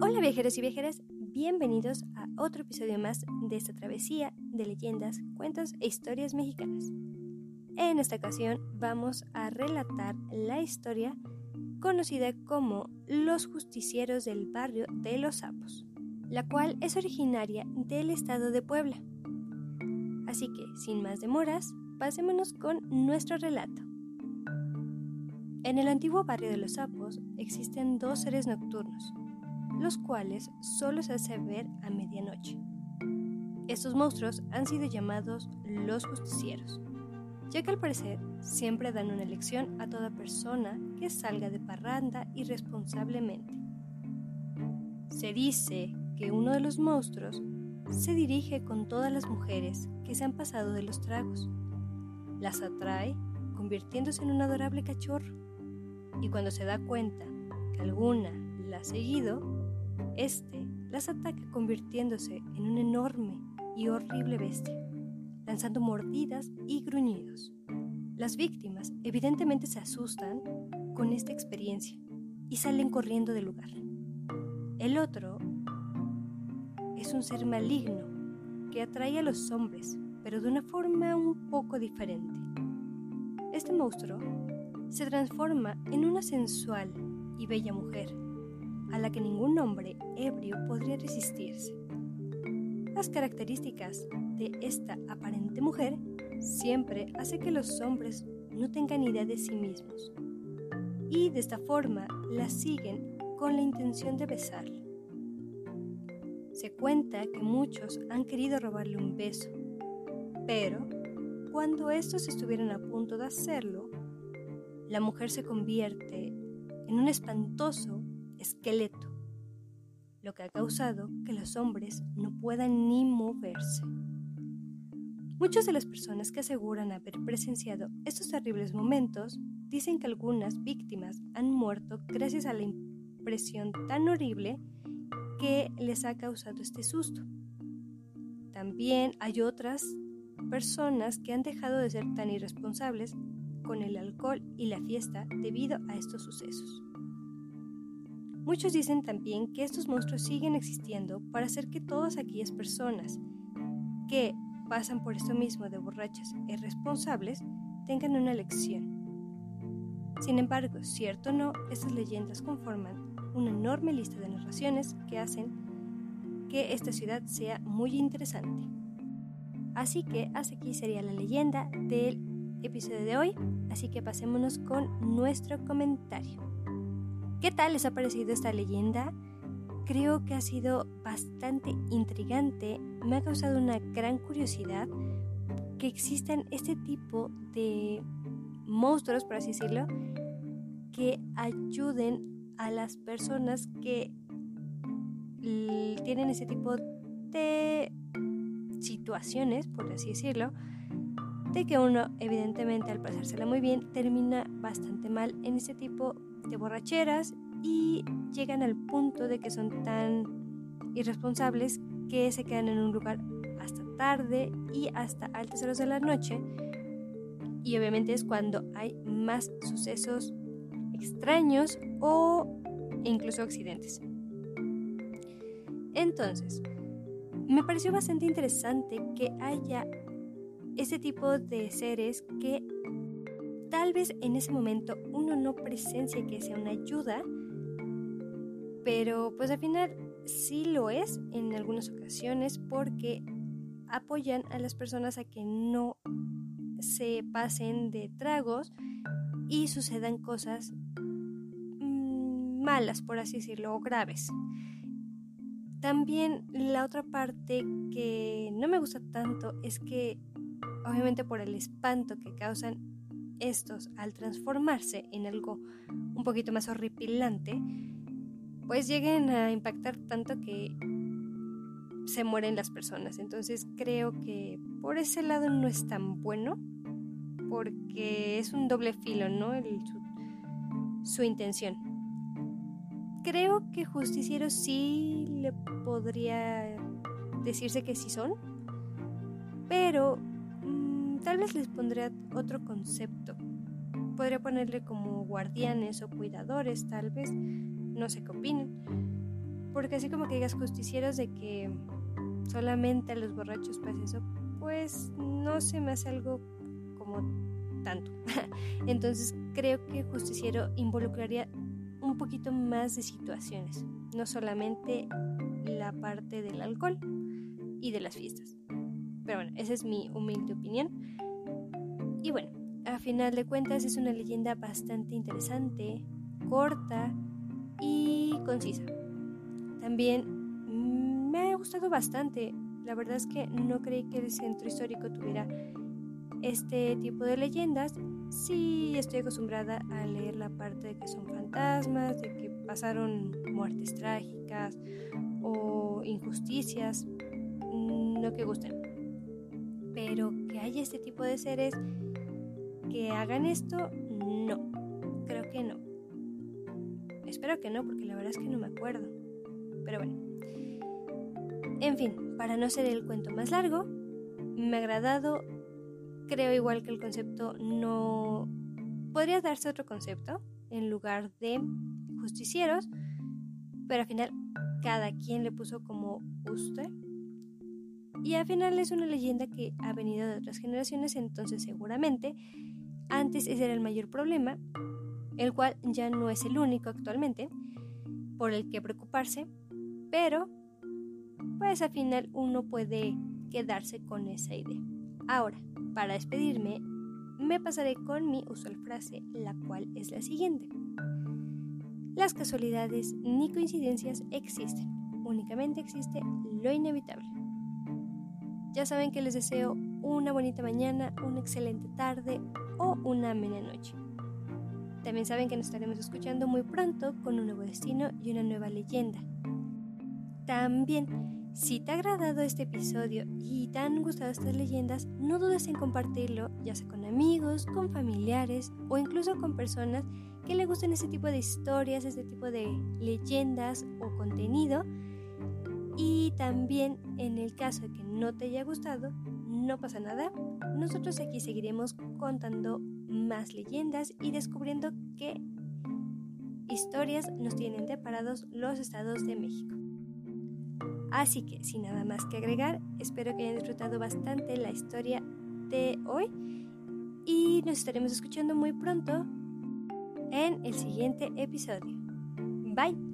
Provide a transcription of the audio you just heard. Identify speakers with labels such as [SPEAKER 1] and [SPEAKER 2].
[SPEAKER 1] Hola viajeros y viajeras, bienvenidos a otro episodio más de esta travesía de leyendas, cuentos e historias mexicanas. En esta ocasión vamos a relatar la historia conocida como Los Justicieros del Barrio de los Sapos, la cual es originaria del estado de Puebla. Así que, sin más demoras, pasémonos con nuestro relato. En el antiguo barrio de los sapos existen dos seres nocturnos, los cuales solo se hace ver a medianoche. Estos monstruos han sido llamados los justicieros, ya que al parecer siempre dan una lección a toda persona que salga de parranda irresponsablemente. Se dice que uno de los monstruos se dirige con todas las mujeres que se han pasado de los tragos. Las atrae convirtiéndose en un adorable cachorro y cuando se da cuenta que alguna la ha seguido, este las ataca convirtiéndose en una enorme y horrible bestia, lanzando mordidas y gruñidos. Las víctimas evidentemente se asustan con esta experiencia y salen corriendo del lugar. El otro es un ser maligno que atrae a los hombres, pero de una forma un poco diferente. Este monstruo se transforma en una sensual y bella mujer, a la que ningún hombre ebrio podría resistirse. Las características de esta aparente mujer siempre hace que los hombres no tengan idea de sí mismos y de esta forma la siguen con la intención de besarla. Se cuenta que muchos han querido robarle un beso, pero cuando estos estuvieran a punto de hacerlo, la mujer se convierte en un espantoso esqueleto, lo que ha causado que los hombres no puedan ni moverse. Muchas de las personas que aseguran haber presenciado estos terribles momentos dicen que algunas víctimas han muerto gracias a la impresión tan horrible que les ha causado este susto. También hay otras personas que han dejado de ser tan irresponsables con el alcohol y la fiesta debido a estos sucesos. Muchos dicen también que estos monstruos siguen existiendo para hacer que todas aquellas personas que pasan por esto mismo de borrachas e irresponsables tengan una lección. Sin embargo, cierto o no, estas leyendas conforman una enorme lista de narraciones que hacen que esta ciudad sea muy interesante. Así que hasta aquí sería la leyenda del episodio de hoy, así que pasémonos con nuestro comentario. ¿Qué tal les ha parecido esta leyenda? Creo que ha sido bastante intrigante, me ha causado una gran curiosidad que existan este tipo de monstruos, por así decirlo, que ayuden a las personas que tienen ese tipo de situaciones, por así decirlo, de que uno evidentemente al pasársela muy bien termina bastante mal en ese tipo de borracheras y llegan al punto de que son tan irresponsables que se quedan en un lugar hasta tarde y hasta altas horas de la noche y obviamente es cuando hay más sucesos extraños o incluso accidentes. Entonces, me pareció bastante interesante que haya ese tipo de seres que tal vez en ese momento uno no presencia que sea una ayuda, pero pues al final sí lo es en algunas ocasiones porque apoyan a las personas a que no se pasen de tragos y sucedan cosas mm, malas, por así decirlo, o graves. También la otra parte que no me gusta tanto es que obviamente por el espanto que causan estos al transformarse en algo un poquito más horripilante, pues lleguen a impactar tanto que se mueren las personas. Entonces creo que por ese lado no es tan bueno, porque es un doble filo, ¿no? su, su intención. Creo que justicieros sí le podría decirse que sí son, pero Tal vez les pondría otro concepto. Podría ponerle como guardianes o cuidadores, tal vez. No sé qué opinen. porque así como que digas justicieros de que solamente a los borrachos pasa eso, pues no se me hace algo como tanto. Entonces creo que justiciero involucraría un poquito más de situaciones, no solamente la parte del alcohol y de las fiestas. Pero bueno, esa es mi humilde opinión. Y bueno, a final de cuentas es una leyenda bastante interesante, corta y concisa. También mm, me ha gustado bastante. La verdad es que no creí que el centro histórico tuviera este tipo de leyendas. Sí estoy acostumbrada a leer la parte de que son fantasmas, de que pasaron muertes trágicas o injusticias, mm, no que gusten. Pero que haya este tipo de seres que hagan esto, no, creo que no. Espero que no, porque la verdad es que no me acuerdo. Pero bueno. En fin, para no ser el cuento más largo, me ha agradado. Creo igual que el concepto no... Podría darse otro concepto en lugar de justicieros, pero al final cada quien le puso como usted. Y al final es una leyenda que ha venido de otras generaciones, entonces seguramente antes ese era el mayor problema, el cual ya no es el único actualmente por el que preocuparse, pero pues al final uno puede quedarse con esa idea. Ahora, para despedirme, me pasaré con mi usual frase, la cual es la siguiente. Las casualidades ni coincidencias existen, únicamente existe lo inevitable. Ya saben que les deseo una bonita mañana, una excelente tarde o una amena noche. También saben que nos estaremos escuchando muy pronto con un nuevo destino y una nueva leyenda. También, si te ha agradado este episodio y te han gustado estas leyendas, no dudes en compartirlo, ya sea con amigos, con familiares o incluso con personas que le gusten este tipo de historias, este tipo de leyendas o contenido. Y también en el caso de que no te haya gustado, no pasa nada. Nosotros aquí seguiremos contando más leyendas y descubriendo qué historias nos tienen deparados los estados de México. Así que, sin nada más que agregar, espero que hayan disfrutado bastante la historia de hoy y nos estaremos escuchando muy pronto en el siguiente episodio. Bye.